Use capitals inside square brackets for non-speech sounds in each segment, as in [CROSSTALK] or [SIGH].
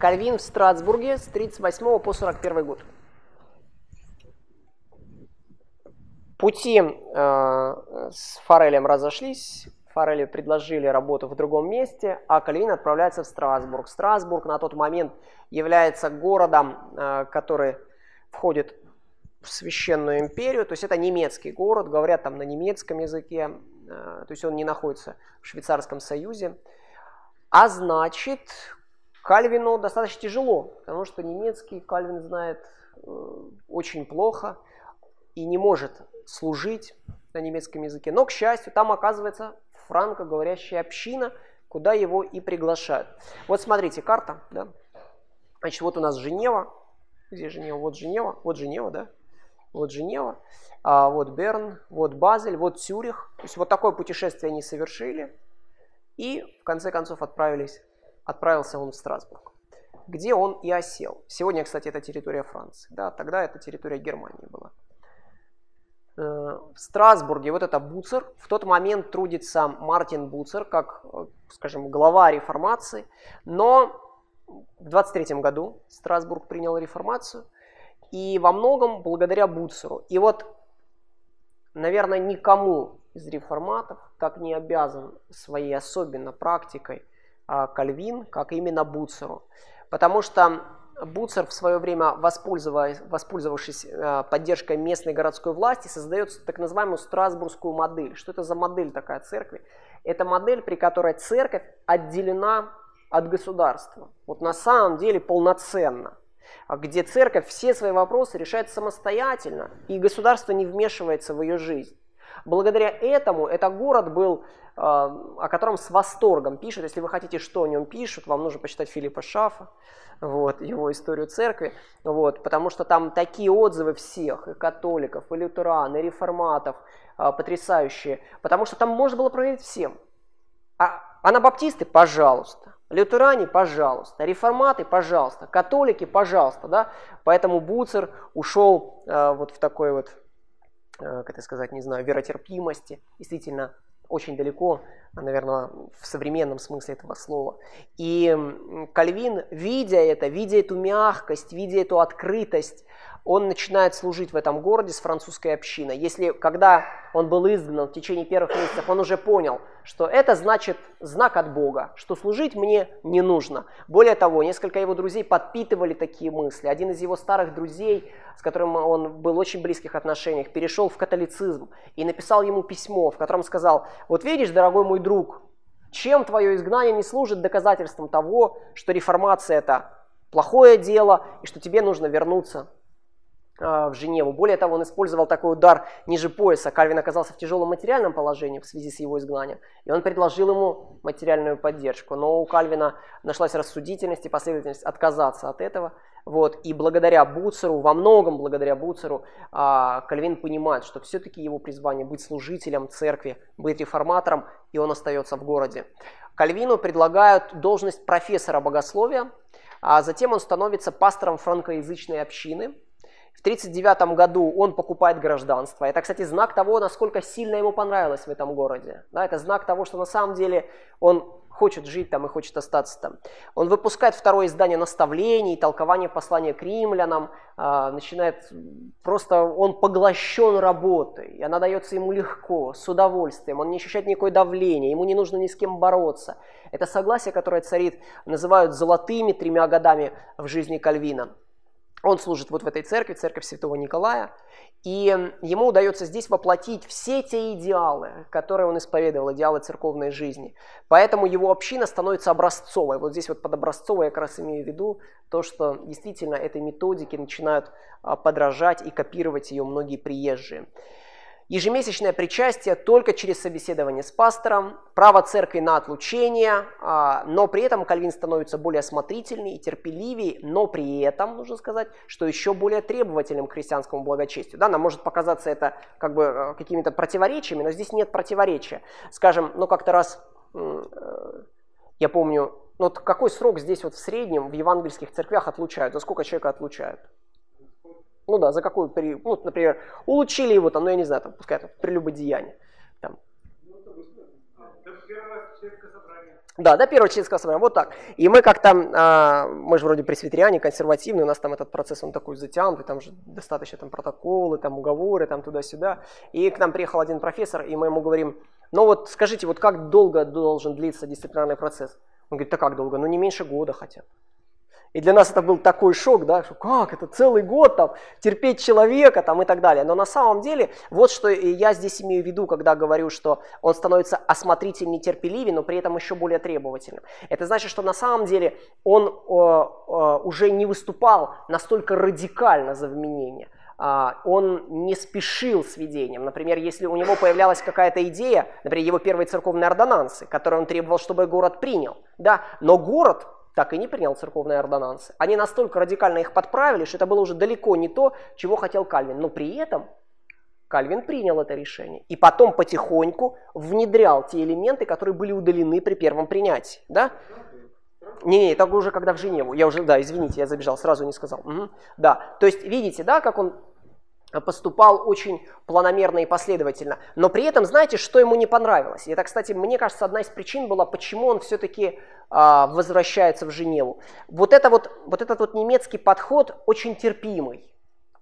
Кальвин в Страсбурге с 38 по 41 год. Пути э, с Форелем разошлись, Форели предложили работу в другом месте, а Кальвин отправляется в Страсбург. Страсбург на тот момент является городом, э, который входит в священную империю, то есть это немецкий город, говорят там на немецком языке, э, то есть он не находится в Швейцарском Союзе. А значит, Кальвину достаточно тяжело, потому что немецкий Кальвин знает э, очень плохо и не может служить на немецком языке. Но, к счастью, там оказывается франкоговорящая община, куда его и приглашают. Вот смотрите, карта, да? Значит, вот у нас Женева. Где Женева? Вот Женева. Вот Женева, да? Вот Женева. А вот Берн, вот Базель, вот Цюрих. То есть вот такое путешествие они совершили. И в конце концов отправились, отправился он в Страсбург, где он и осел. Сегодня, кстати, это территория Франции. Да, тогда это территория Германии была. Э, в Страсбурге вот это Буцер. В тот момент трудится Мартин Буцер, как, э, скажем, глава реформации. Но в 23 году Страсбург принял реформацию. И во многом благодаря Буцеру. И вот, наверное, никому из реформатов так не обязан своей особенно практикой Кальвин, как именно Буцеру. Потому что Буцер в свое время, воспользовавшись, воспользовавшись э, поддержкой местной городской власти, создает так называемую Страсбургскую модель. Что это за модель такая церкви? Это модель, при которой церковь отделена от государства. Вот на самом деле полноценно. А где церковь все свои вопросы решает самостоятельно, и государство не вмешивается в ее жизнь. Благодаря этому этот город был, э, о котором с восторгом пишут. Если вы хотите, что о нем пишут, вам нужно почитать Филиппа Шафа вот, его историю церкви, вот, потому что там такие отзывы всех, и католиков, и лютеран, и реформатов, а, потрясающие, потому что там можно было проверить всем. А анабаптисты, пожалуйста, лютеране, пожалуйста, реформаты, пожалуйста, католики, пожалуйста, да, поэтому Буцер ушел э, вот в такой вот, э, как это сказать, не знаю, веротерпимости, действительно очень далеко, наверное, в современном смысле этого слова. И Кальвин, видя это, видя эту мягкость, видя эту открытость, он начинает служить в этом городе с французской общиной. Если, когда он был изгнан в течение первых месяцев, он уже понял, что это значит знак от Бога, что служить мне не нужно. Более того, несколько его друзей подпитывали такие мысли. Один из его старых друзей, с которым он был в очень близких отношениях, перешел в католицизм и написал ему письмо, в котором сказал, вот видишь, дорогой мой друг, чем твое изгнание не служит доказательством того, что реформация это плохое дело и что тебе нужно вернуться в Женеву. Более того, он использовал такой удар ниже пояса. Кальвин оказался в тяжелом материальном положении в связи с его изгнанием, и он предложил ему материальную поддержку. Но у Кальвина нашлась рассудительность и последовательность отказаться от этого. Вот. И благодаря Буцеру, во многом благодаря Буцеру, а, Кальвин понимает, что все-таки его призвание быть служителем церкви, быть реформатором, и он остается в городе. Кальвину предлагают должность профессора богословия, а затем он становится пастором франкоязычной общины – в 1939 году он покупает гражданство. Это, кстати, знак того, насколько сильно ему понравилось в этом городе. Да, это знак того, что на самом деле он хочет жить там и хочет остаться там. Он выпускает второе издание наставлений, толкование послания к римлянам, э, начинает просто, он поглощен работой, и она дается ему легко, с удовольствием, он не ощущает никакое давление, ему не нужно ни с кем бороться. Это согласие, которое царит, называют золотыми тремя годами в жизни Кальвина. Он служит вот в этой церкви, церковь Святого Николая, и ему удается здесь воплотить все те идеалы, которые он исповедовал, идеалы церковной жизни. Поэтому его община становится образцовой. Вот здесь вот под образцовой я как раз имею в виду то, что действительно этой методики начинают а, подражать и копировать ее многие приезжие. Ежемесячное причастие только через собеседование с пастором, право церкви на отлучение, а, но при этом Кальвин становится более осмотрительней и терпеливее, но при этом, нужно сказать, что еще более требовательным к христианскому благочестию. Да, нам может показаться это как бы э, какими-то противоречиями, но здесь нет противоречия. Скажем, ну как-то раз, э, я помню, ну вот какой срок здесь вот в среднем в евангельских церквях отлучают, за сколько человека отлучают? Ну да, за какую период, ну, например, улучили его там, ну я не знаю, там, пускай там, прелюбодеяние. Там. Да, до первого членского собрания, вот так. И мы как-то, а, мы же вроде пресвитериане, консервативные, у нас там этот процесс, он такой затянутый, там же достаточно там протоколы, там уговоры, там туда-сюда. И к нам приехал один профессор, и мы ему говорим, ну вот скажите, вот как долго должен длиться дисциплинарный процесс? Он говорит, да как долго? Ну не меньше года хотя бы. И для нас это был такой шок, да, что как это целый год там терпеть человека там и так далее. Но на самом деле вот что я здесь имею в виду, когда говорю, что он становится осмотрительнее, терпеливее, но при этом еще более требовательным. Это значит, что на самом деле он э, э, уже не выступал настолько радикально за вменение. Uh, он не спешил с ведением. Например, если у него появлялась какая-то идея, например, его первые церковные ордонансы, которые он требовал, чтобы город принял, да, но город так и не принял церковные ордонансы. Они настолько радикально их подправили, что это было уже далеко не то, чего хотел Кальвин. Но при этом Кальвин принял это решение и потом потихоньку внедрял те элементы, которые были удалены при первом принятии. Да? Не, не, это уже когда в Женеву. Я уже, да, извините, я забежал, сразу не сказал. Угу. Да, то есть видите, да, как он поступал очень планомерно и последовательно. Но при этом, знаете, что ему не понравилось? И это, кстати, мне кажется, одна из причин была, почему он все-таки а, возвращается в Женеву. Вот, это вот, вот этот вот немецкий подход очень терпимый.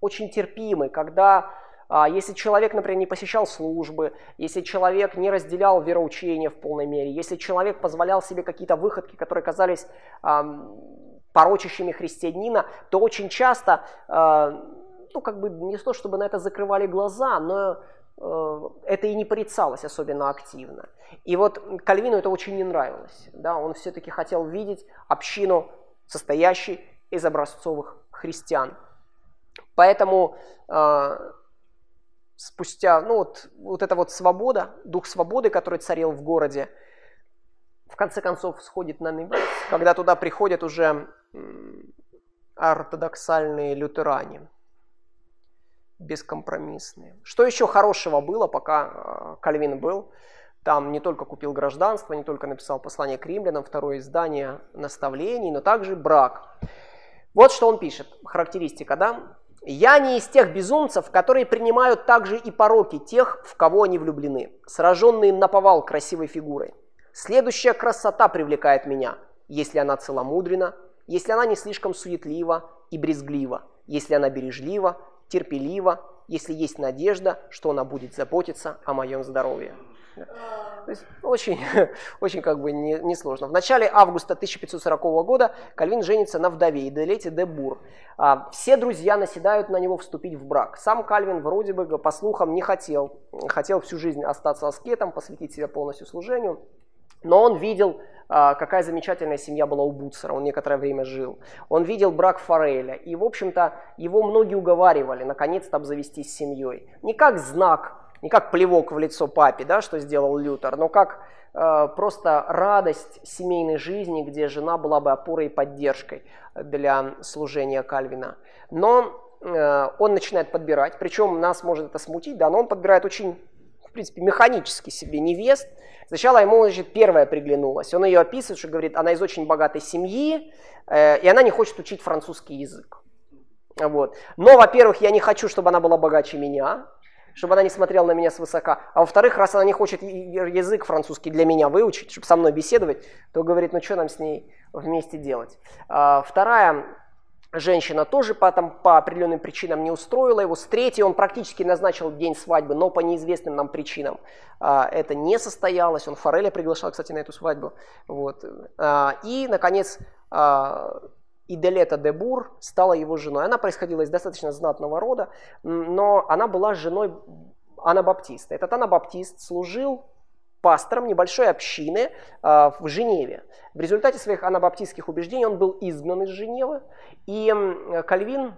Очень терпимый, когда а, если человек, например, не посещал службы, если человек не разделял вероучение в полной мере, если человек позволял себе какие-то выходки, которые казались а, порочащими христианина, то очень часто а, ну, как бы не то, чтобы на это закрывали глаза, но э, это и не порицалось особенно активно. И вот Кальвину это очень не нравилось. Да? Он все-таки хотел видеть общину, состоящей из образцовых христиан. Поэтому э, спустя, ну вот, вот эта вот свобода, дух свободы, который царил в городе, в конце концов сходит на небес, когда туда приходят уже ортодоксальные лютеране бескомпромиссные. Что еще хорошего было, пока э, Кальвин был? Там не только купил гражданство, не только написал послание к римлянам, второе издание наставлений, но также брак. Вот что он пишет, характеристика, да? «Я не из тех безумцев, которые принимают также и пороки тех, в кого они влюблены, сраженные наповал красивой фигурой. Следующая красота привлекает меня, если она целомудрена, если она не слишком суетлива и брезглива, если она бережлива, терпеливо, если есть надежда, что она будет заботиться о моем здоровье. То есть очень, [LAUGHS] очень как бы несложно. Не в начале августа 1540 года Кальвин женится на вдове Иделете де Бур. А, все друзья наседают на него вступить в брак. Сам Кальвин вроде бы, по слухам, не хотел. Хотел всю жизнь остаться аскетом, посвятить себя полностью служению. Но он видел какая замечательная семья была у Буцера, он некоторое время жил. Он видел брак Фореля, и, в общем-то, его многие уговаривали наконец-то обзавестись семьей. Не как знак, не как плевок в лицо папе, да, что сделал Лютер, но как э, просто радость семейной жизни, где жена была бы опорой и поддержкой для служения Кальвина. Но э, он начинает подбирать, причем нас может это смутить, да, но он подбирает очень, в принципе, механически себе невест, Сначала ему, значит, первая приглянулась. Он ее описывает, что говорит, она из очень богатой семьи, э, и она не хочет учить французский язык. Вот. Но, во-первых, я не хочу, чтобы она была богаче меня, чтобы она не смотрела на меня свысока. А во-вторых, раз она не хочет язык французский для меня выучить, чтобы со мной беседовать, то говорит, ну что нам с ней вместе делать. А, вторая Женщина тоже по, там, по определенным причинам не устроила его. С третьей он практически назначил день свадьбы, но по неизвестным нам причинам а, это не состоялось. Он Фореля приглашал, кстати, на эту свадьбу. Вот. А, и, наконец, а, Иделета де Бур стала его женой. Она происходила из достаточно знатного рода, но она была женой Анабаптиста. Этот Анабаптист служил пастором небольшой общины э, в Женеве. В результате своих анабаптистских убеждений он был изгнан из Женевы, и Кальвин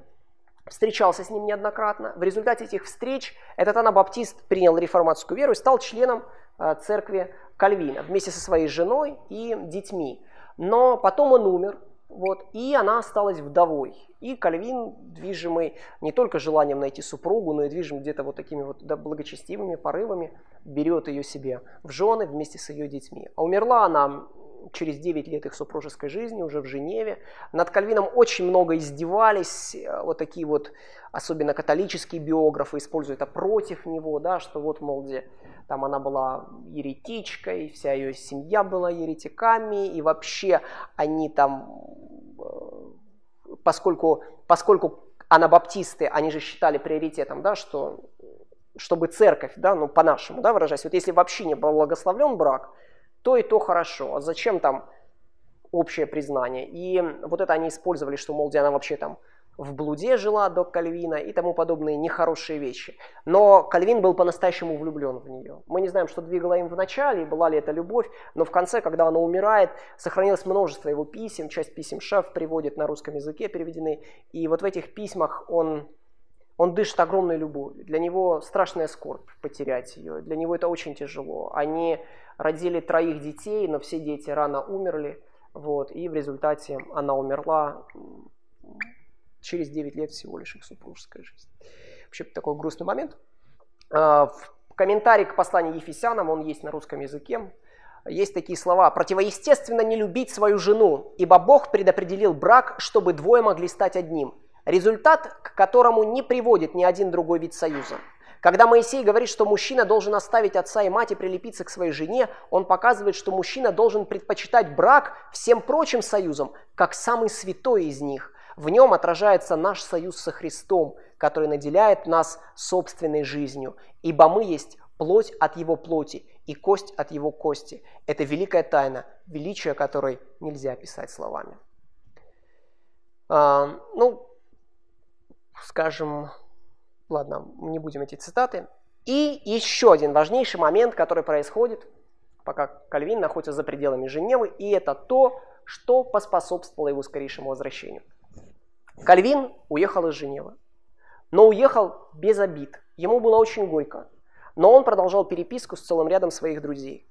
встречался с ним неоднократно. В результате этих встреч этот анабаптист принял реформатскую веру и стал членом э, церкви Кальвина вместе со своей женой и детьми. Но потом он умер, вот, и она осталась вдовой. И Кальвин, движимый не только желанием найти супругу, но и движим где-то вот такими вот благочестивыми порывами, берет ее себе в жены вместе с ее детьми. А умерла она через 9 лет их супружеской жизни, уже в Женеве. Над Кальвином очень много издевались, э, вот такие вот, особенно католические биографы используют это против него, да, что вот, мол, где там она была еретичкой, вся ее семья была еретиками, и вообще они там, э, поскольку, поскольку анабаптисты, они же считали приоритетом, да, что чтобы церковь, да, ну по-нашему, да, выражаясь, вот если вообще не был благословлен брак, то и то хорошо. А зачем там общее признание? И вот это они использовали, что, мол, где она вообще там в блуде жила до Кальвина и тому подобные нехорошие вещи. Но Кальвин был по-настоящему влюблен в нее. Мы не знаем, что двигало им в начале, была ли это любовь, но в конце, когда она умирает, сохранилось множество его писем, часть писем шеф приводит на русском языке, переведены. И вот в этих письмах он он дышит огромной любовью. Для него страшная скорбь потерять ее. Для него это очень тяжело. Они родили троих детей, но все дети рано умерли. Вот, и в результате она умерла через 9 лет всего лишь их супружеская жизнь. Вообще такой грустный момент. А, в комментарии к посланию Ефесянам, он есть на русском языке, есть такие слова. «Противоестественно не любить свою жену, ибо Бог предопределил брак, чтобы двое могли стать одним. Результат, к которому не приводит ни один другой вид союза. Когда Моисей говорит, что мужчина должен оставить отца и мать и прилепиться к своей жене, он показывает, что мужчина должен предпочитать брак всем прочим союзам, как самый святой из них. В нем отражается наш союз со Христом, который наделяет нас собственной жизнью, ибо мы есть плоть от его плоти и кость от его кости. Это великая тайна, величие которой нельзя описать словами. А, ну, скажем, ладно, не будем эти цитаты. И еще один важнейший момент, который происходит, пока Кальвин находится за пределами Женевы, и это то, что поспособствовало его скорейшему возвращению. Кальвин уехал из Женевы, но уехал без обид. Ему было очень горько, но он продолжал переписку с целым рядом своих друзей.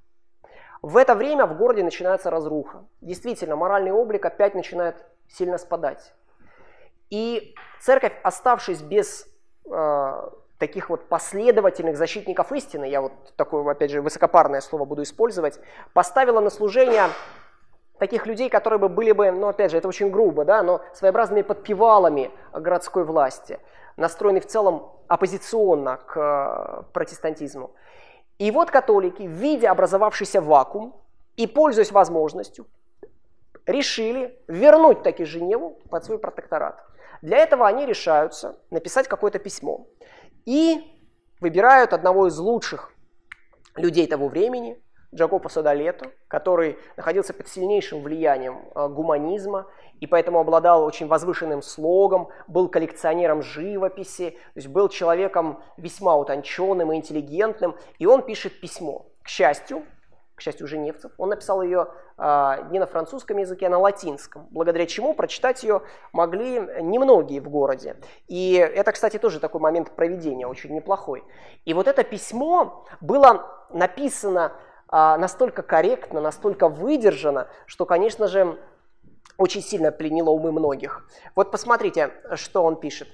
В это время в городе начинается разруха. Действительно, моральный облик опять начинает сильно спадать. И церковь, оставшись без таких вот последовательных защитников истины, я вот такое, опять же, высокопарное слово буду использовать, поставила на служение таких людей, которые бы были бы, ну опять же, это очень грубо, да, но своеобразными подпевалами городской власти, настроены в целом оппозиционно к э, протестантизму. И вот католики, видя образовавшийся вакуум и пользуясь возможностью, решили вернуть таки Женеву под свой протекторат. Для этого они решаются написать какое-то письмо и выбирают одного из лучших людей того времени, Джакопо Садолето, который находился под сильнейшим влиянием э, гуманизма и поэтому обладал очень возвышенным слогом, был коллекционером живописи, то есть был человеком весьма утонченным и интеллигентным, и он пишет письмо. К счастью, к счастью, женевцев. Он написал ее а, не на французском языке, а на латинском, благодаря чему прочитать ее могли немногие в городе. И это, кстати, тоже такой момент проведения очень неплохой. И вот это письмо было написано а, настолько корректно, настолько выдержано, что, конечно же, очень сильно пленило умы многих. Вот посмотрите, что он пишет,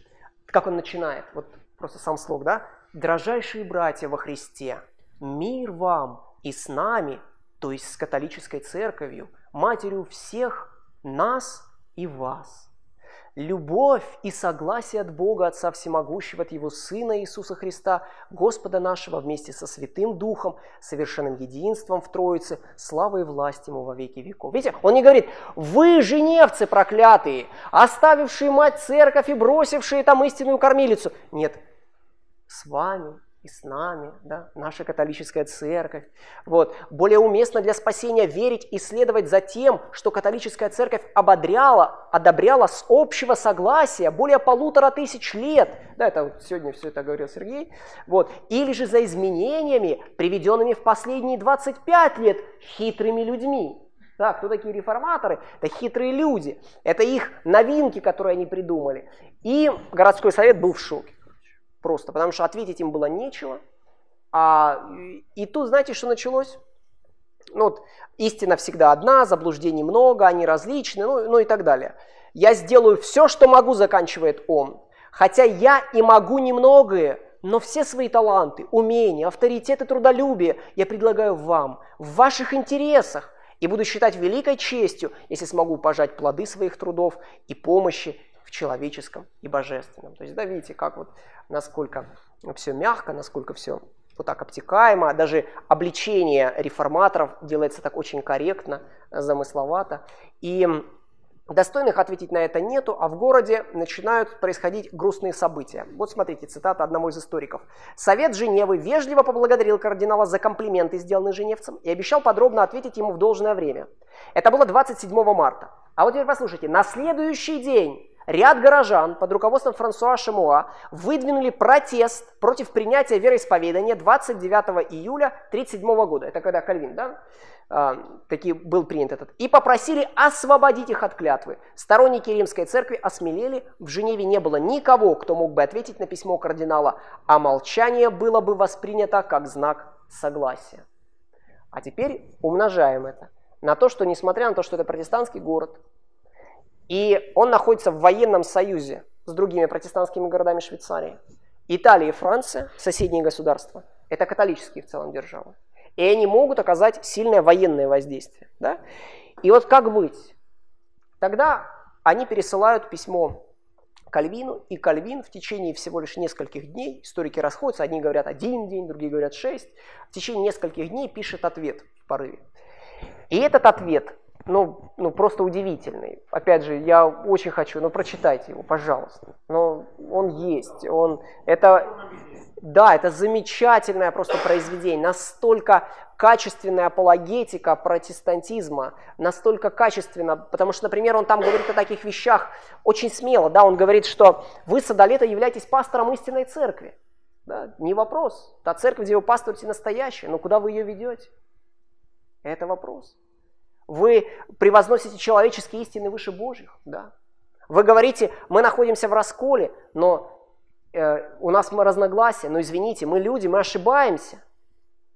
как он начинает, вот просто сам слог, да? «Дрожайшие братья во Христе, мир вам, и с нами, то есть с католической церковью, матерью всех нас и вас. Любовь и согласие от Бога Отца Всемогущего, от Его Сына Иисуса Христа, Господа нашего, вместе со Святым Духом, совершенным единством в Троице, славой и власть Ему во веки веков. Видите, он не говорит, вы, женевцы проклятые, оставившие мать церковь и бросившие там истинную кормилицу. Нет, с вами и с нами, да, наша католическая церковь. Вот. Более уместно для спасения верить и следовать за тем, что католическая церковь ободряла, одобряла с общего согласия более полутора тысяч лет. Да, это вот сегодня все это говорил Сергей. Вот. Или же за изменениями, приведенными в последние 25 лет хитрыми людьми. Да, кто такие реформаторы? Это хитрые люди. Это их новинки, которые они придумали. И городской совет был в шоке просто, потому что ответить им было нечего. А, и тут, знаете, что началось? Ну, вот, истина всегда одна, заблуждений много, они различны, ну, ну и так далее. Я сделаю все, что могу, заканчивает он. Хотя я и могу немногое, но все свои таланты, умения, авторитет и трудолюбие я предлагаю вам, в ваших интересах. и буду считать великой честью, если смогу пожать плоды своих трудов и помощи человеческом и божественном. То есть, да, видите, как вот, насколько все мягко, насколько все вот так обтекаемо, даже обличение реформаторов делается так очень корректно, замысловато. И Достойных ответить на это нету, а в городе начинают происходить грустные события. Вот смотрите, цитата одного из историков. «Совет Женевы вежливо поблагодарил кардинала за комплименты, сделанные женевцем, и обещал подробно ответить ему в должное время. Это было 27 марта. А вот теперь послушайте, на следующий день ряд горожан под руководством Франсуа Шамуа выдвинули протест против принятия вероисповедания 29 июля 1937 года. Это когда Кальвин, да? А, таки был принят этот, и попросили освободить их от клятвы. Сторонники римской церкви осмелели, в Женеве не было никого, кто мог бы ответить на письмо кардинала, а молчание было бы воспринято как знак согласия. А теперь умножаем это на то, что несмотря на то, что это протестантский город, и он находится в военном союзе с другими протестантскими городами Швейцарии, Италия и Франция, соседние государства, это католические в целом державы и они могут оказать сильное военное воздействие. Да? И вот как быть? Тогда они пересылают письмо Кальвину, и Кальвин в течение всего лишь нескольких дней, историки расходятся, одни говорят один день, другие говорят шесть, в течение нескольких дней пишет ответ в порыве. И этот ответ, ну, ну просто удивительный. Опять же, я очень хочу, ну прочитайте его, пожалуйста. Но он есть, он, это, да, это замечательное просто произведение, настолько качественная апологетика протестантизма, настолько качественно, потому что, например, он там говорит о таких вещах очень смело, да, он говорит, что вы, Садолета, являетесь пастором истинной церкви. Да, не вопрос. Та церковь, где вы пастуете, настоящая, но куда вы ее ведете? Это вопрос. Вы превозносите человеческие истины выше Божьих, да. Вы говорите, мы находимся в расколе, но Э, у нас разногласия, но извините, мы люди, мы ошибаемся,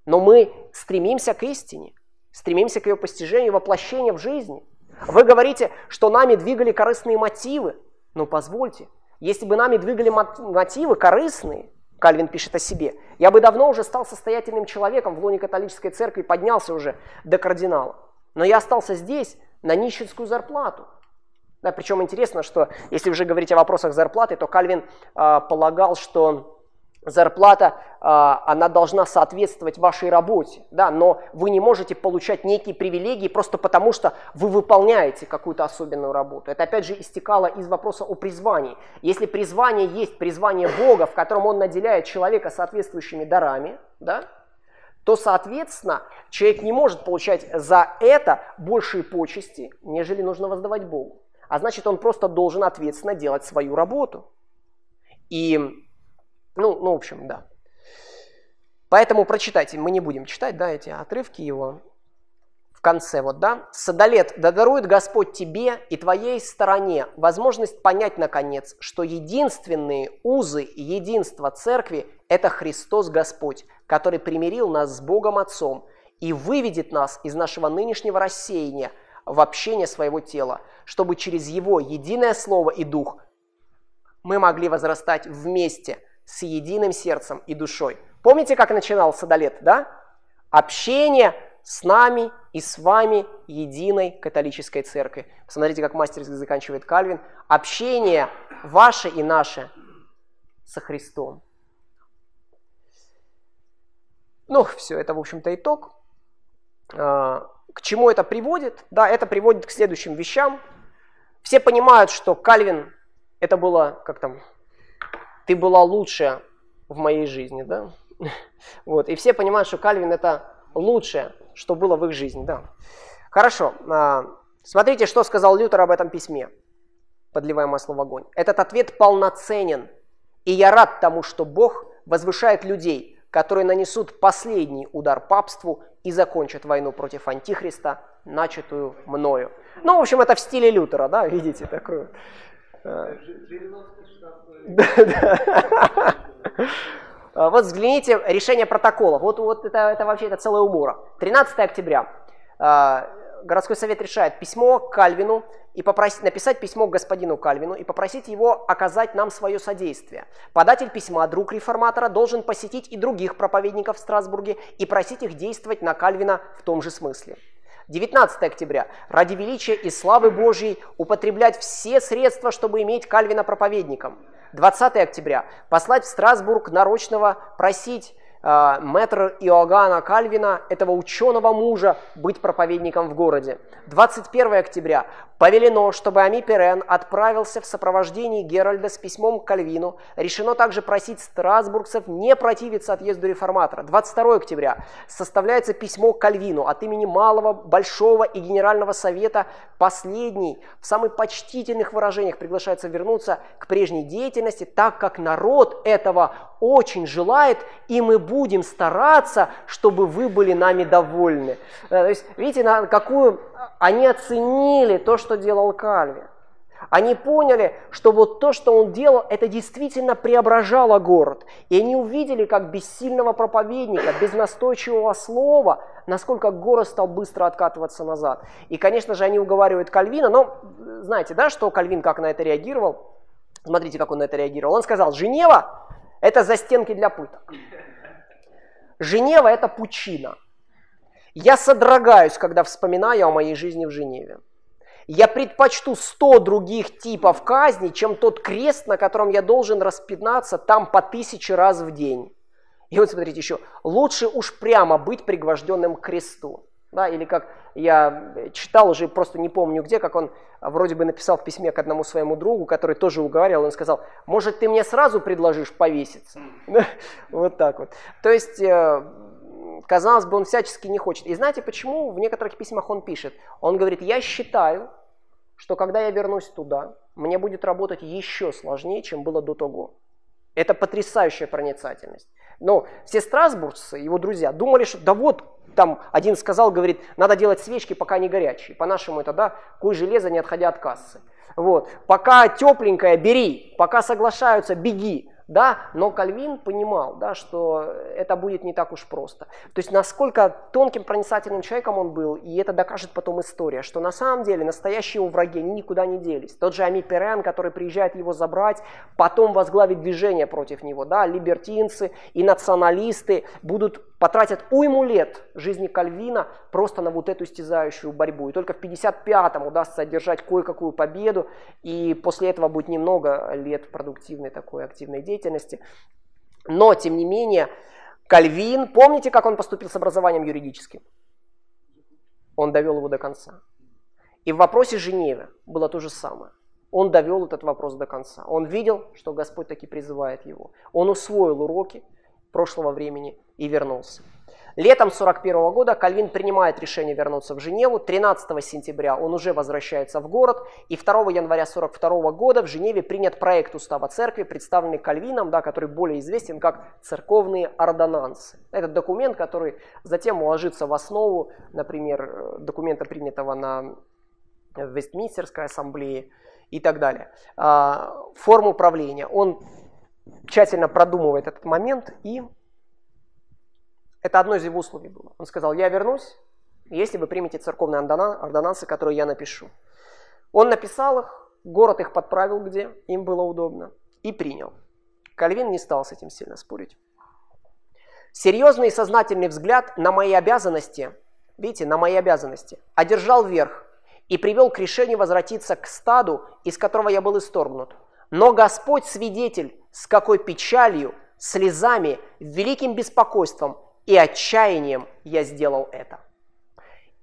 но мы стремимся к истине, стремимся к ее постижению, воплощению в жизни. Вы говорите, что нами двигали корыстные мотивы, но позвольте, если бы нами двигали мотивы корыстные, Кальвин пишет о себе, я бы давно уже стал состоятельным человеком в лоне католической церкви, поднялся уже до кардинала. Но я остался здесь на нищенскую зарплату – да, причем интересно, что если уже говорить о вопросах зарплаты, то Кальвин э, полагал, что зарплата, э, она должна соответствовать вашей работе, да, но вы не можете получать некие привилегии просто потому, что вы выполняете какую-то особенную работу. Это опять же истекало из вопроса о призвании. Если призвание есть призвание Бога, в котором Он наделяет человека соответствующими дарами, да, то, соответственно, человек не может получать за это большие почести, нежели нужно воздавать Богу а значит он просто должен ответственно делать свою работу. И, ну, ну в общем, да. Поэтому прочитайте, мы не будем читать, да, эти отрывки его в конце, вот, да. «Садолет, да дарует Господь тебе и твоей стороне возможность понять, наконец, что единственные узы и единство церкви – это Христос Господь, который примирил нас с Богом Отцом и выведет нас из нашего нынешнего рассеяния – в общение своего тела, чтобы через его единое слово и дух мы могли возрастать вместе с единым сердцем и душой. Помните, как начинал Садолет, да? Общение с нами и с вами единой католической церкви. Посмотрите, как мастерски заканчивает Кальвин. Общение ваше и наше со Христом. Ну, все, это, в общем-то, итог. А, к чему это приводит? Да, это приводит к следующим вещам. Все понимают, что Кальвин, это было, как там, ты была лучшая в моей жизни, да? [LAUGHS] Вот, и все понимают, что Кальвин это лучшее, что было в их жизни, да. Хорошо, а, смотрите, что сказал Лютер об этом письме, подливая масло в огонь. Этот ответ полноценен, и я рад тому, что Бог возвышает людей, которые нанесут последний удар папству и закончат войну против Антихриста, начатую мною. Ну, в общем, это в стиле Лютера, да, видите, такую. Э, [LAUGHS] вот взгляните, решение протокола. Вот, вот это, это вообще это целая умора. 13 октября. Э, городской совет решает письмо Кальвину и попросить, написать письмо господину Кальвину и попросить его оказать нам свое содействие. Податель письма, друг реформатора, должен посетить и других проповедников в Страсбурге и просить их действовать на Кальвина в том же смысле. 19 октября. Ради величия и славы Божьей употреблять все средства, чтобы иметь Кальвина проповедником. 20 октября. Послать в Страсбург нарочного просить мэтр Иоганна Кальвина, этого ученого мужа, быть проповедником в городе. 21 октября. Повелено, чтобы Ами Перен отправился в сопровождении Геральда с письмом к Кальвину. Решено также просить страсбургцев не противиться отъезду реформатора. 22 октября. Составляется письмо к Кальвину от имени Малого, Большого и Генерального Совета. Последний в самых почтительных выражениях приглашается вернуться к прежней деятельности, так как народ этого очень желает, и мы будем стараться, чтобы вы были нами довольны. Э, то есть, видите, на какую они оценили то, что делал Кальвин. Они поняли, что вот то, что он делал, это действительно преображало город. И они увидели, как без сильного проповедника, без настойчивого слова, насколько город стал быстро откатываться назад. И, конечно же, они уговаривают Кальвина, но знаете, да, что Кальвин как на это реагировал? Смотрите, как он на это реагировал. Он сказал, Женева – это застенки для пыток. Женева – это пучина. Я содрогаюсь, когда вспоминаю о моей жизни в Женеве. Я предпочту 100 других типов казни, чем тот крест, на котором я должен распинаться там по тысяче раз в день. И вот смотрите еще, лучше уж прямо быть пригвожденным к кресту. Да, или как я читал уже, просто не помню где, как он вроде бы написал в письме к одному своему другу, который тоже уговаривал, он сказал, может ты мне сразу предложишь повеситься? [LAUGHS] Вот так вот. То есть э, казалось бы, он всячески не хочет. И знаете почему? В некоторых письмах он пишет. Он говорит, я считаю, что когда я вернусь туда, мне будет работать еще сложнее, чем было до того. Это потрясающая проницательность. Но все страсбургцы, его друзья, думали, что да вот, там один сказал, говорит, надо делать свечки, пока не горячие. По-нашему это, да, куй железо, не отходя от кассы. Вот. Пока тепленькое, бери. Пока соглашаются, беги да, но Кальвин понимал, да, что это будет не так уж просто. То есть насколько тонким проницательным человеком он был, и это докажет потом история, что на самом деле настоящие его враги, никуда не делись. Тот же Ами Перен, который приезжает его забрать, потом возглавит движение против него, да, либертинцы и националисты будут потратят уйму лет жизни Кальвина просто на вот эту истязающую борьбу. И только в 55-м удастся одержать кое-какую победу, и после этого будет немного лет продуктивной такой активной деятельности. Но, тем не менее, Кальвин, помните, как он поступил с образованием юридическим? Он довел его до конца. И в вопросе Женевы было то же самое. Он довел этот вопрос до конца. Он видел, что Господь таки призывает его. Он усвоил уроки прошлого времени и вернулся. Летом 41 года Кальвин принимает решение вернуться в Женеву. 13 сентября он уже возвращается в город. И 2 января 42 года в Женеве принят проект устава церкви, представленный Кальвином, да, который более известен как церковные ордонансы. Это документ, который затем уложится в основу, например, документа, принятого на Вестминстерской ассамблее и так далее. А, форму правления. Он тщательно продумывает этот момент и это одно из его условий было. Он сказал, я вернусь, если вы примете церковные ордонансы, которые я напишу. Он написал их, город их подправил, где им было удобно, и принял. Кальвин не стал с этим сильно спорить. Серьезный и сознательный взгляд на мои обязанности, видите, на мои обязанности, одержал верх и привел к решению возвратиться к стаду, из которого я был исторгнут. Но Господь свидетель, с какой печалью, слезами, великим беспокойством и отчаянием я сделал это.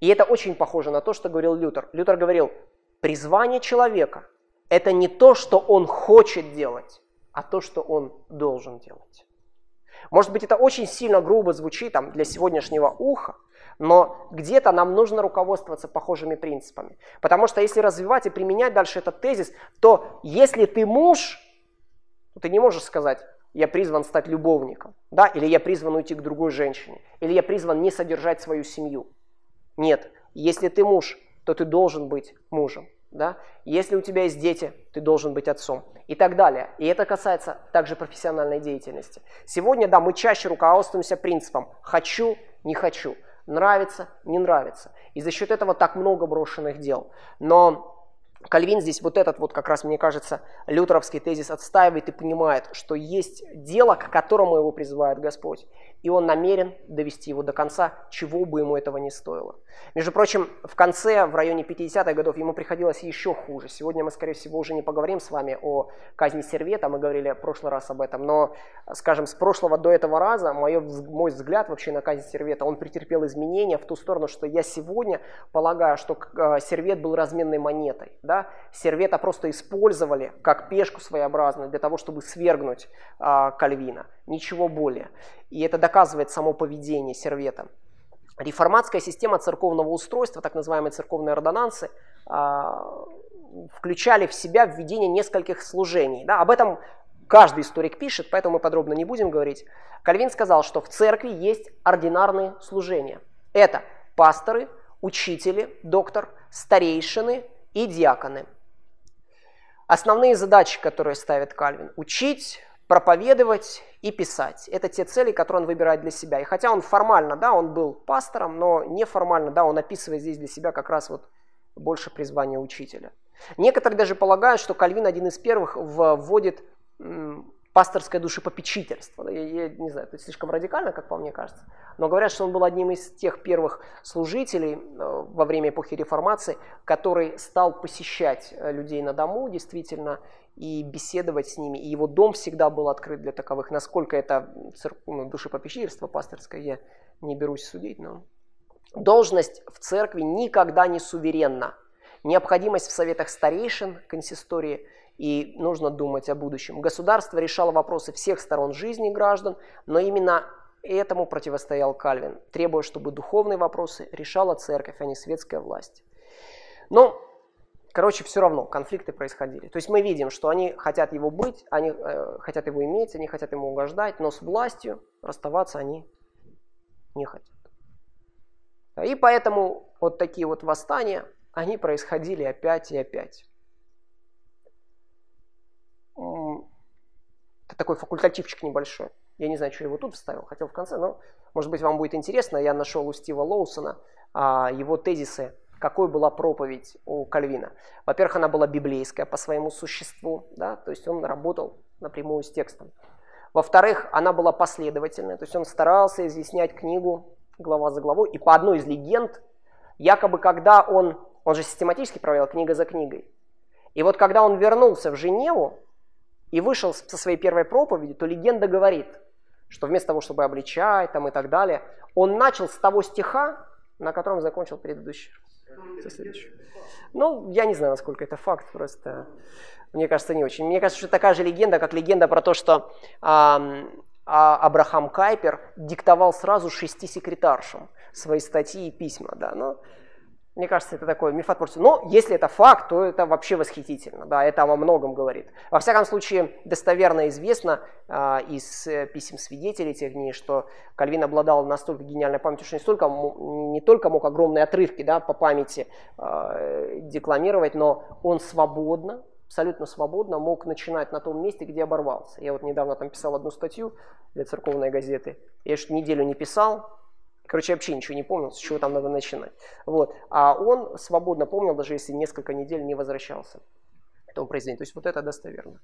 И это очень похоже на то, что говорил Лютер. Лютер говорил, призвание человека – это не то, что он хочет делать, а то, что он должен делать. Может быть, это очень сильно грубо звучит там, для сегодняшнего уха, но где-то нам нужно руководствоваться похожими принципами. Потому что если развивать и применять дальше этот тезис, то если ты муж, то ты не можешь сказать, я призван стать любовником, да, или я призван уйти к другой женщине, или я призван не содержать свою семью. Нет, если ты муж, то ты должен быть мужем, да. Если у тебя есть дети, ты должен быть отцом и так далее. И это касается также профессиональной деятельности. Сегодня, да, мы чаще руководствуемся принципом «хочу, не хочу», «нравится, не нравится». И за счет этого так много брошенных дел. Но Кальвин здесь вот этот вот как раз, мне кажется, лютеровский тезис отстаивает и понимает, что есть дело, к которому его призывает Господь. И он намерен довести его до конца, чего бы ему этого не стоило. Между прочим, в конце, в районе 50-х годов, ему приходилось еще хуже. Сегодня мы, скорее всего, уже не поговорим с вами о казни Сервета, мы говорили в прошлый раз об этом, но, скажем, с прошлого до этого раза мой, мой взгляд вообще на казнь Сервета, он претерпел изменения в ту сторону, что я сегодня полагаю, что э, Сервет был разменной монетой. Да? Сервета просто использовали как пешку своеобразную для того, чтобы свергнуть э, Кальвина. Ничего более. И это доказывает само поведение Сервета. Реформатская система церковного устройства, так называемые церковные ордонансы, а, включали в себя введение нескольких служений. Да, об этом каждый историк пишет, поэтому мы подробно не будем говорить. Кальвин сказал, что в церкви есть ординарные служения. Это пасторы, учители, доктор, старейшины и диаконы. Основные задачи, которые ставит Кальвин – учить, проповедовать и писать. Это те цели, которые он выбирает для себя. И хотя он формально, да, он был пастором, но неформально, да, он описывает здесь для себя как раз вот больше призвание учителя. Некоторые даже полагают, что Кальвин один из первых вводит пасторское душепопечительство. Я, я не знаю, это слишком радикально, как по мне кажется. Но говорят, что он был одним из тех первых служителей э, во время эпохи реформации, который стал посещать э, людей на дому, действительно, и беседовать с ними. И его дом всегда был открыт для таковых. Насколько это ну, душепопечительство пасторское, я не берусь судить, но... Должность в церкви никогда не суверенна. Необходимость в советах старейшин, консистории, и нужно думать о будущем. Государство решало вопросы всех сторон жизни граждан, но именно этому противостоял Кальвин, требуя, чтобы духовные вопросы решала церковь, а не светская власть. Но Короче, все равно конфликты происходили. То есть мы видим, что они хотят его быть, они э, хотят его иметь, они хотят ему угождать, но с властью расставаться они не хотят. И поэтому вот такие вот восстания, они происходили опять и опять. Это такой факультативчик небольшой. Я не знаю, что я его тут вставил, хотел в конце, но может быть вам будет интересно. Я нашел у Стива Лоусона а, его тезисы какой была проповедь у Кальвина. Во-первых, она была библейская по своему существу, да, то есть он работал напрямую с текстом. Во-вторых, она была последовательная, то есть он старался изъяснять книгу глава за главой. И по одной из легенд, якобы когда он, он же систематически провел книга за книгой, и вот когда он вернулся в Женеву и вышел со своей первой проповеди, то легенда говорит, что вместо того, чтобы обличать там и так далее, он начал с того стиха, на котором закончил предыдущий со следующего. Ну, я не знаю, насколько это факт, просто мне кажется, не очень. Мне кажется, что такая же легенда, как легенда про то, что а, а Абрахам Кайпер диктовал сразу шести секретаршам свои статьи и письма. Да, но мне кажется, это такой мифотворство. Но если это факт, то это вообще восхитительно. Да, это во многом говорит. Во всяком случае, достоверно известно э, из писем свидетелей тех дней, что Кальвин обладал настолько гениальной памятью, что не, столько, не только мог огромные отрывки да, по памяти э, декламировать, но он свободно, абсолютно свободно мог начинать на том месте, где оборвался. Я вот недавно там писал одну статью для церковной газеты. Я что неделю не писал, Короче, я вообще ничего не помнил, с чего там надо начинать. Вот. А он свободно помнил, даже если несколько недель не возвращался к этому произведению. То есть вот это достоверно.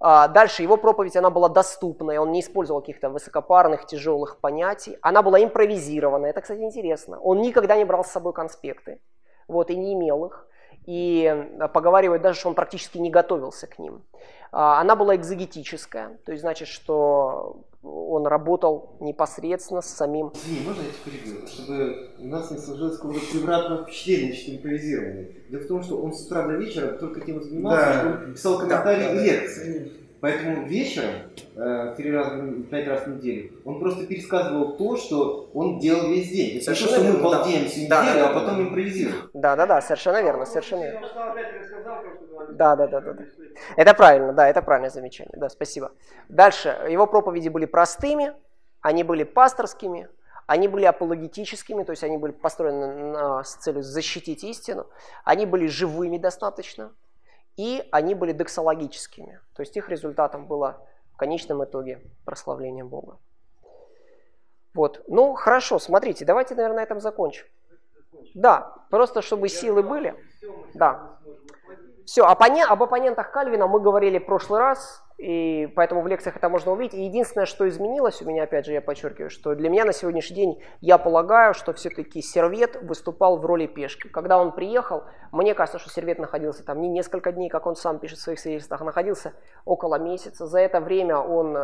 А дальше его проповедь, она была доступная, он не использовал каких-то высокопарных, тяжелых понятий. Она была импровизирована, это, кстати, интересно. Он никогда не брал с собой конспекты, вот, и не имел их. И поговаривают даже, что он практически не готовился к ним. А, она была экзогетическая, то есть значит, что он работал непосредственно с самим... Извини, можно я тебя перебью? Чтобы у нас не сложилось какого-то превратного впечатления, что импровизирование. Дело в том, что он с утра до вечера только тем занимался, да. что он писал комментарии да, да, и лекции. Поэтому вечером, э, три раза, пять раз в неделю, он просто пересказывал то, что он делал весь день. Это то, что мы балдеем всю неделю, да, да, а потом да. импровизируем. Да, да, да, совершенно верно, совершенно верно. Да, да, да, да, да. Это правильно, да, это правильное замечание. Да, спасибо. Дальше. Его проповеди были простыми, они были пасторскими, они были апологетическими, то есть они были построены на, с целью защитить истину, они были живыми достаточно, и они были дексологическими, то есть их результатом было в конечном итоге прославление Бога. Вот, ну хорошо, смотрите, давайте, наверное, на этом закончим. Да, просто чтобы силы были. Да. Все, оппонент, об оппонентах Кальвина мы говорили в прошлый раз. И поэтому в лекциях это можно увидеть. И единственное, что изменилось у меня, опять же, я подчеркиваю, что для меня на сегодняшний день, я полагаю, что все-таки Сервет выступал в роли пешки. Когда он приехал, мне кажется, что Сервет находился там не несколько дней, как он сам пишет в своих свидетельствах, а находился около месяца. За это время он э,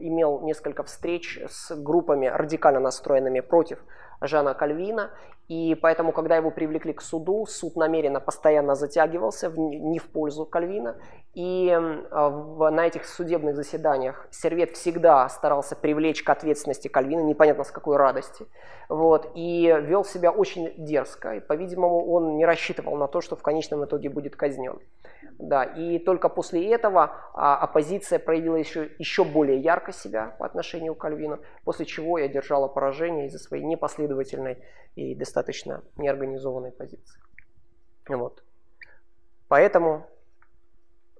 имел несколько встреч с группами радикально настроенными против Жана Кальвина. И поэтому, когда его привлекли к суду, суд намеренно постоянно затягивался в, не в пользу Кальвина. И э, в, на этих судебных заседаниях Сервет всегда старался привлечь к ответственности Кальвина, непонятно с какой радости. Вот, и вел себя очень дерзко. И, по-видимому, он не рассчитывал на то, что в конечном итоге будет казнен. Да, и только после этого а, оппозиция проявила еще, еще более ярко себя по отношению к Кальвину, после чего я держала поражение из-за своей непоследовательной и достаточно неорганизованной позиции. Вот. Поэтому,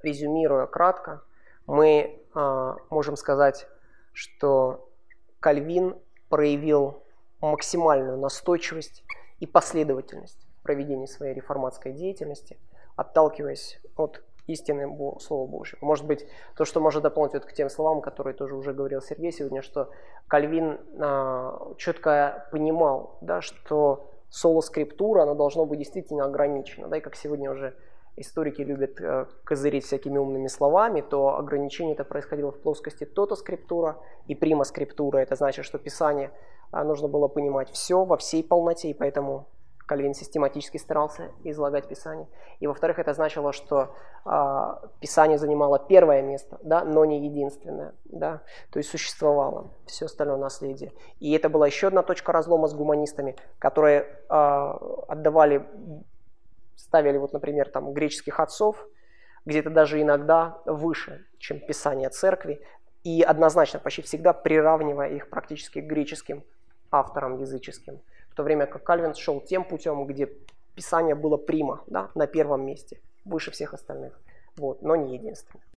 резюмируя кратко, мы а, можем сказать, что Кальвин проявил максимальную настойчивость и последовательность в проведении своей реформатской деятельности – отталкиваясь от истины Слова Божьего. Может быть, то, что можно дополнить вот к тем словам, которые тоже уже говорил Сергей сегодня, что Кальвин а, четко понимал, да, что соло-скриптура, она должна быть действительно ограничена. Да, и как сегодня уже историки любят э, козырить всякими умными словами, то ограничение это происходило в плоскости тото-скриптура и прима-скриптура. Это значит, что Писание а, нужно было понимать все во всей полноте, и поэтому Кальвин систематически старался излагать Писание. И во-вторых, это значило, что э, Писание занимало первое место, да, но не единственное. Да, то есть существовало все остальное наследие. И это была еще одна точка разлома с гуманистами, которые э, отдавали, ставили, вот, например, там, греческих отцов, где-то даже иногда выше, чем Писание церкви, и однозначно почти всегда приравнивая их практически к греческим авторам языческим в то время как Кальвин шел тем путем, где Писание было прима, да, на первом месте, выше всех остальных, вот, но не единственное.